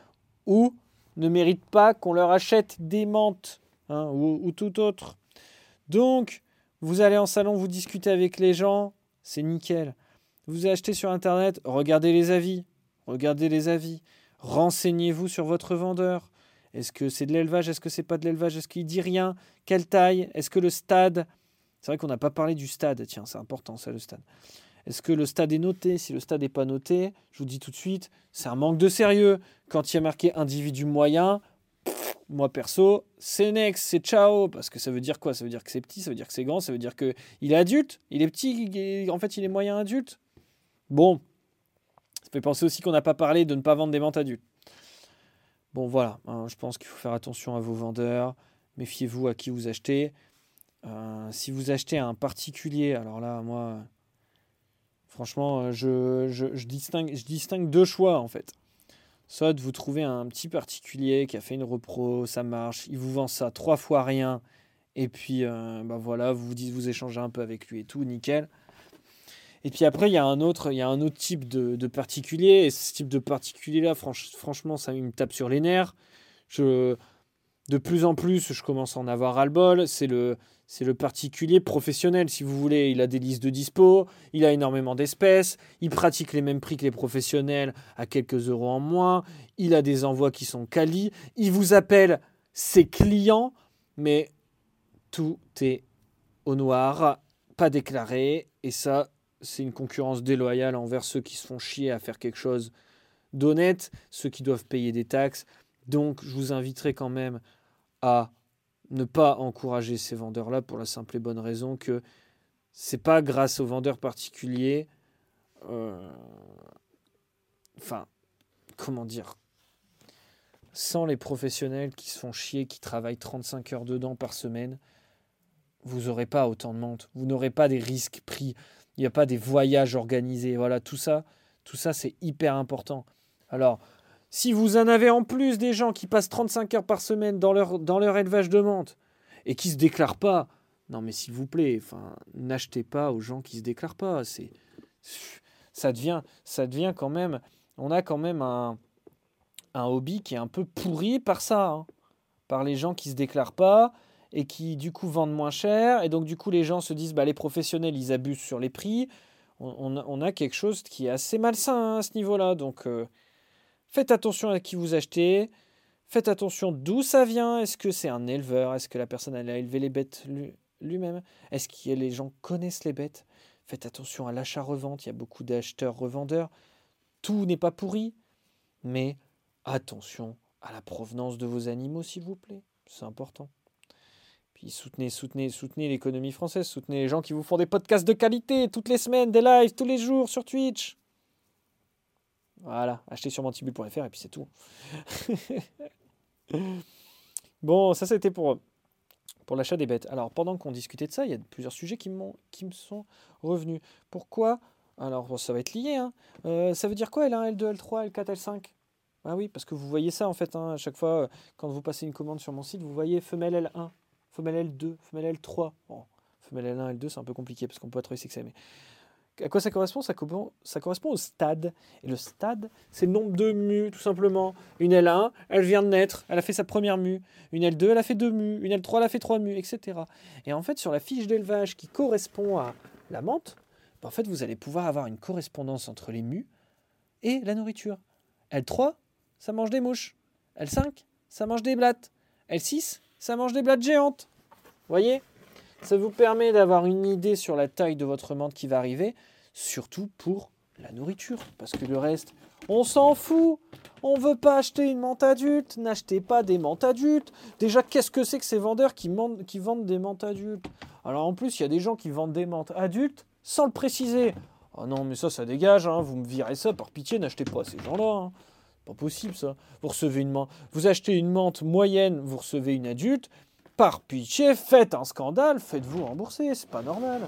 ou ne méritent pas qu'on leur achète des menthes hein, ou, ou tout autre. Donc, vous allez en salon, vous discutez avec les gens, c'est nickel. Vous achetez sur Internet, regardez les avis. Regardez les avis. Renseignez-vous sur votre vendeur. Est-ce que c'est de l'élevage? Est-ce que c'est pas de l'élevage? Est-ce qu'il dit rien? Quelle taille? Est-ce que le stade? C'est vrai qu'on n'a pas parlé du stade. Tiens, c'est important ça, le stade. Est-ce que le stade est noté? Si le stade n'est pas noté, je vous dis tout de suite, c'est un manque de sérieux. Quand il y a marqué individu moyen, moi perso, c'est next, c'est ciao. Parce que ça veut dire quoi? Ça veut dire que c'est petit, ça veut dire que c'est grand, ça veut dire qu'il est adulte, il est petit, en fait il est moyen adulte. Bon, ça fait penser aussi qu'on n'a pas parlé de ne pas vendre des ventes adultes. Bon, voilà, hein, je pense qu'il faut faire attention à vos vendeurs. Méfiez-vous à qui vous achetez. Euh, si vous achetez à un particulier, alors là, moi, franchement, distingue, je distingue deux choix en fait. Soit vous trouvez un petit particulier qui a fait une repro, ça marche, il vous vend ça trois fois rien, et puis euh, bah voilà, vous vous dites, vous échangez un peu avec lui et tout, nickel. Et puis après, il y a un autre, il y a un autre type de, particulier. Et ce type de particulier-là, franchement, ça me tape sur les nerfs. Je, de plus en plus, je commence à en avoir ras-le-bol. C'est le, c'est le particulier professionnel, si vous voulez. Il a des listes de dispo, il a énormément d'espèces, il pratique les mêmes prix que les professionnels à quelques euros en moins, il a des envois qui sont quali, il vous appelle ses clients, mais tout est au noir, pas déclaré, et ça, c'est une concurrence déloyale envers ceux qui se font chier à faire quelque chose d'honnête, ceux qui doivent payer des taxes. Donc, je vous inviterai quand même à ne pas encourager ces vendeurs-là pour la simple et bonne raison que c'est pas grâce aux vendeurs particuliers. Euh, enfin, comment dire Sans les professionnels qui se font chier, qui travaillent 35 heures dedans par semaine, vous n'aurez pas autant de montes. Vous n'aurez pas des risques pris il n'y a pas des voyages organisés. Voilà, tout ça, tout ça, c'est hyper important. Alors, si vous en avez en plus des gens qui passent 35 heures par semaine dans leur, dans leur élevage de menthe et qui ne se déclarent pas, non mais s'il vous plaît, enfin, n'achetez pas aux gens qui ne se déclarent pas. C'est, ça, devient, ça devient quand même, on a quand même un, un hobby qui est un peu pourri par ça, hein. par les gens qui ne se déclarent pas, et qui du coup vendent moins cher. Et donc du coup les gens se disent bah, les professionnels ils abusent sur les prix. On, a quelque chose qui est assez malsain hein, à ce niveau-là. Donc euh, faites attention à qui vous achetez. Faites attention d'où ça vient. Est-ce que c'est un éleveur? Est-ce que la personne a élevé les bêtes lui-même? Est-ce que les gens connaissent les bêtes? Faites attention à l'achat-revente. Il y a beaucoup d'acheteurs-revendeurs. Tout n'est pas pourri. Mais attention à la provenance de vos animaux, s'il vous plaît. C'est important soutenez, soutenez, soutenez l'économie française, soutenez les gens qui vous font des podcasts de qualité toutes les semaines, des lives tous les jours sur Twitch. Voilà, achetez sur mantibule.fr et puis c'est tout. bon, ça c'était pour, pour l'achat des bêtes. Alors pendant qu'on discutait de ça, il y a plusieurs sujets qui, me sont revenus. Pourquoi Alors ça va être lié. Hein. Euh, ça veut dire quoi L1, L2, L3, L4, L5 ah oui, parce que vous voyez ça en fait, hein, à chaque fois, quand vous passez une commande sur mon site, vous voyez femelle L1, femelle L2, femelle L3. Bon, femelle L1, L2, c'est un peu compliqué parce qu'on peut pas trouver c'est mais à quoi ça correspond? Ça, ça correspond au stade. Et le stade, c'est le nombre de mues, tout simplement. Une L1, elle vient de naître, elle a fait sa première mue. Une L2, elle a fait deux mues. Une L3, elle a fait trois mues, etc. Et en fait, sur la fiche d'élevage qui correspond à la menthe, ben, en fait, vous allez pouvoir avoir une correspondance entre les mues et la nourriture. L3, ça mange des mouches. L5, ça mange des blattes. L6, ça mange des blattes géantes. Voyez? Ça vous permet d'avoir une idée sur la taille de votre menthe qui va arriver, surtout pour la nourriture. Parce que le reste, on s'en fout. On veut pas acheter une menthe adulte. N'achetez pas des menthes adultes. Déjà, qu'est-ce que c'est que ces vendeurs qui, vendent des menthes adultes? Alors en plus, il y a des gens qui vendent des menthes adultes sans le préciser. Oh non, mais ça, ça dégage. Hein. Vous me virez ça. Par pitié, n'achetez pas ces gens-là. Hein. Pas possible ça. Vous recevez une menthe. Vous achetez une menthe moyenne, vous recevez une adulte. Par pitié, faites un scandale, faites-vous rembourser, c'est pas normal.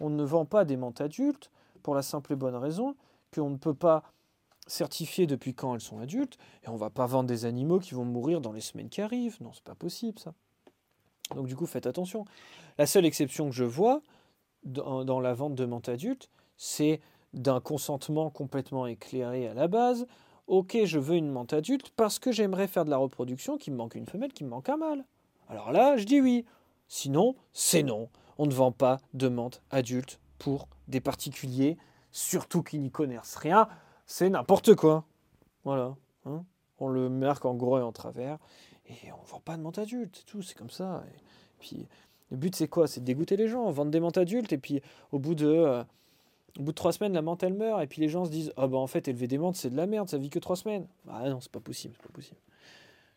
On ne vend pas des menthes adultes pour la simple et bonne raison qu'on ne peut pas certifier depuis quand elles sont adultes et on va pas vendre des animaux qui vont mourir dans les semaines qui arrivent. Non, c'est pas possible ça. Donc du coup, faites attention. La seule exception que je vois dans, la vente de menthes adultes, c'est d'un consentement complètement éclairé à la base. Ok, je veux une menthe adulte parce que j'aimerais faire de la reproduction, qui me manque une femelle, qui me manque un mâle. Alors là, je dis oui. Sinon, c'est non. On ne vend pas de menthe adulte pour des particuliers, surtout qui n'y connaissent rien. C'est n'importe quoi. Voilà. Hein. on le marque en gros et en travers. Et on ne vend pas de menthe adulte, tout, c'est comme ça. Puis, le but, c'est quoi? C'est de dégoûter les gens, vendre des menthes adultes, et puis au bout de, euh, au bout de trois semaines, la menthe, elle meurt, et puis les gens se disent Ah, bah en fait, élever des menthes, c'est de la merde, ça vit que trois semaines. Ah non, c'est pas possible, c'est pas possible.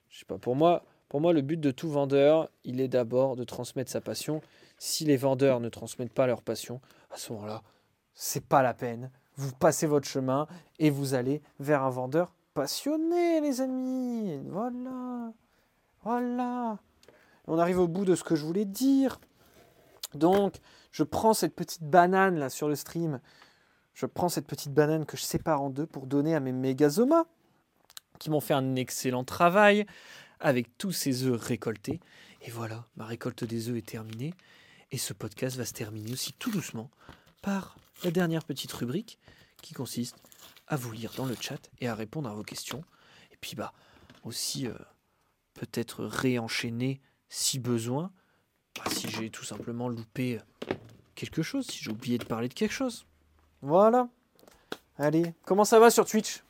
Je sais pas, pour moi, pour moi, le but de tout vendeur, il est d'abord de transmettre sa passion. Si les vendeurs ne transmettent pas leur passion, à ce moment-là, c'est pas la peine. Vous passez votre chemin et vous allez vers un vendeur passionné, les amis. Voilà. Voilà. On arrive au bout de ce que je voulais dire. Donc, je prends cette petite banane là sur le stream. Je prends cette petite banane que je sépare en deux pour donner à mes mégazomas qui m'ont fait un excellent travail avec tous ces œufs récoltés. Et voilà, ma récolte des œufs est terminée. Et ce podcast va se terminer aussi tout doucement par la dernière petite rubrique qui consiste à vous lire dans le chat et à répondre à vos questions. Et puis bah aussi euh, peut-être réenchaîner si besoin, bah, si j'ai tout simplement loupé quelque chose, si j'ai oublié de parler de quelque chose. Voilà. Allez, comment ça va sur Twitch?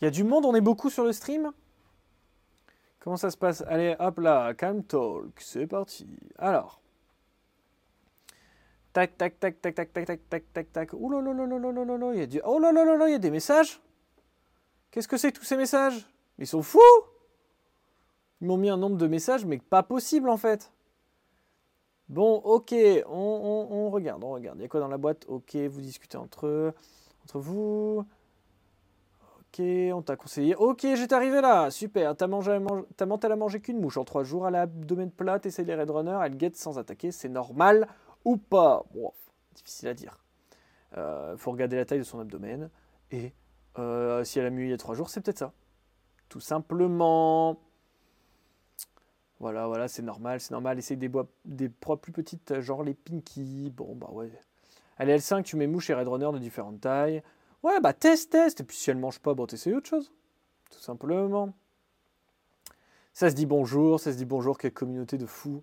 Il y a du monde, on est beaucoup sur le stream? Comment ça se passe? Allez, hop là, calm talk, c'est parti. Alors. Tac, tac, tac, tac, tac, tac, tac, tac, tac, tac. Ouh là là là là là là il y a du... Oh là là là là, il y a des messages? Qu'est-ce que c'est tous ces messages? Ils sont fous Ils m'ont mis un nombre de messages, mais pas possible en fait. Bon, ok, on, regarde, on regarde. Il y a quoi dans la boîte? Ok, vous discutez entre, vous. Ok, on t'a conseillé. Ok, j'étais arrivé là. Super. Ta elle a mangé qu'une mouche en trois jours. Elle a l'abdomen plat. T'essayes les Red Runner. Elle guette sans attaquer. C'est normal ou pas? Difficile à dire. Euh, faut regarder la taille de son abdomen. Et euh, si elle a mieux il y a trois jours, c'est peut-être ça. Tout simplement. Voilà, voilà, c'est normal, c'est normal. Essaye des, des proies plus petites, genre les Pinky. Bon, bah ouais. Allez, L5, tu mets mouche et Red Runner de différentes tailles. Ouais, bah teste, teste. Et puis si elle mange pas, bon, t'essayes autre chose. Tout simplement. Ça se dit bonjour, ça se dit bonjour, quelle communauté de fous.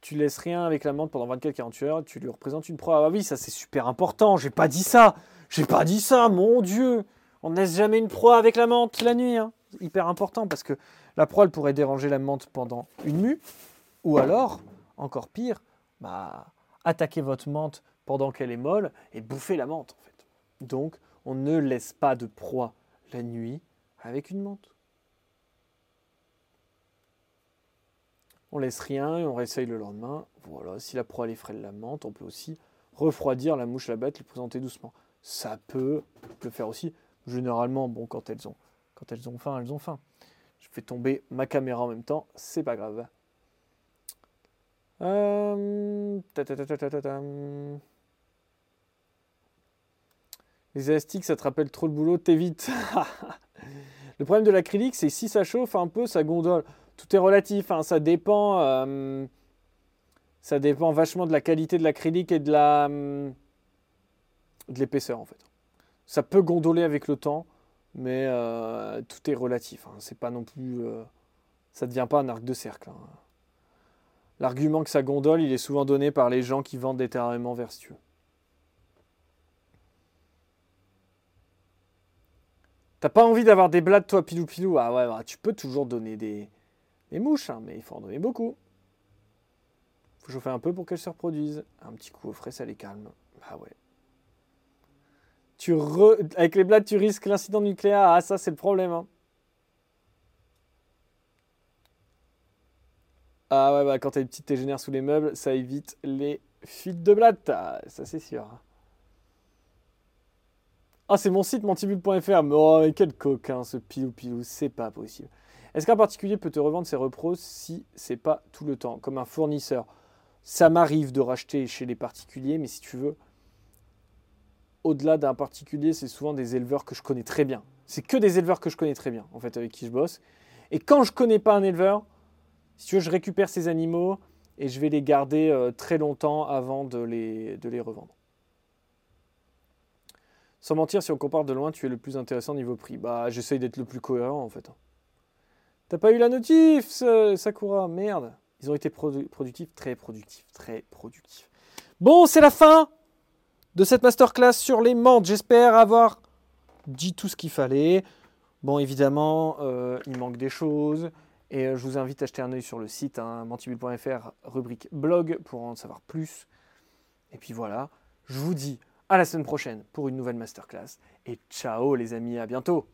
Tu laisses rien avec la menthe pendant 24-48 heures, tu lui représentes une proie. Ah bah oui, ça c'est super important, j'ai pas dit ça. J'ai pas dit ça, mon Dieu. On ne laisse jamais une proie avec la menthe la nuit. Hein. Hyper important parce que la proie, pourrait déranger la menthe pendant une mue. Ou alors, encore pire, bah, attaquer votre menthe pendant qu'elle est molle et bouffer la menthe. Donc, on ne laisse pas de proie la nuit avec une menthe. On laisse rien et on réessaye le lendemain. Voilà, si la proie elle effraie la menthe, on peut aussi refroidir la mouche, la bête, les présenter doucement. Ça peut le faire aussi. Généralement, bon, quand elles ont, quand elles ont faim, elles ont faim. Je fais tomber ma caméra en même temps, c'est pas grave. Euh... Les élastiques, ça te rappelle trop le boulot, t'évites. le problème de l'acrylique, c'est si ça chauffe un peu, ça gondole. Tout est relatif, hein, ça dépend. Euh, ça dépend vachement de la qualité de l'acrylique et de la hum, de l'épaisseur en fait. Ça peut gondoler avec le temps, mais euh, tout est relatif. Hein. C'est pas non plus. Euh, ça devient pas un arc de cercle. Hein. L'argument que ça gondole, il est souvent donné par les gens qui vendent des terrains vertueux. T'as pas envie d'avoir des blattes, toi, pilou pilou? Ah ouais, bah, tu peux toujours donner des, mouches, hein, mais il faut en donner beaucoup. Faut chauffer un peu pour qu'elles se reproduisent. Un petit coup au frais, ça les calme. Bah ouais. Tu avec les blattes, tu risques l'incident nucléaire. Ah, ça, c'est le problème. Hein. Ah ouais, bah, quand t'as une petite tégénère sous les meubles, ça évite les fuites de blattes. Ah, ça, c'est sûr. Ah, c'est mon site, mantibule.fr. Mais oh, quel coquin, ce pilou-pilou. C'est pas possible. Est-ce qu'un particulier peut te revendre ses repros si c'est pas tout le temps, comme un fournisseur? Ça m'arrive de racheter chez les particuliers, mais si tu veux, au-delà d'un particulier, c'est souvent des éleveurs que je connais très bien. C'est que des éleveurs que je connais très bien, en fait, avec qui je bosse. Et quand je connais pas un éleveur, si tu veux, je récupère ces animaux et je vais les garder euh, très longtemps avant de les, de les revendre. Sans mentir, si on compare de loin, tu es le plus intéressant niveau prix. Bah, j'essaye d'être le plus cohérent en fait. T'as pas eu la notif, Sakura? Merde. Ils ont été productifs, très productifs, très productifs. Bon, c'est la fin de cette masterclass sur les menthes. J'espère avoir dit tout ce qu'il fallait. Bon, évidemment, euh, il manque des choses. Et euh, je vous invite à jeter un œil sur le site hein, rubrique blog, pour en savoir plus. Et puis voilà, je vous dis à la semaine prochaine pour une nouvelle masterclass. Et ciao les amis, à bientôt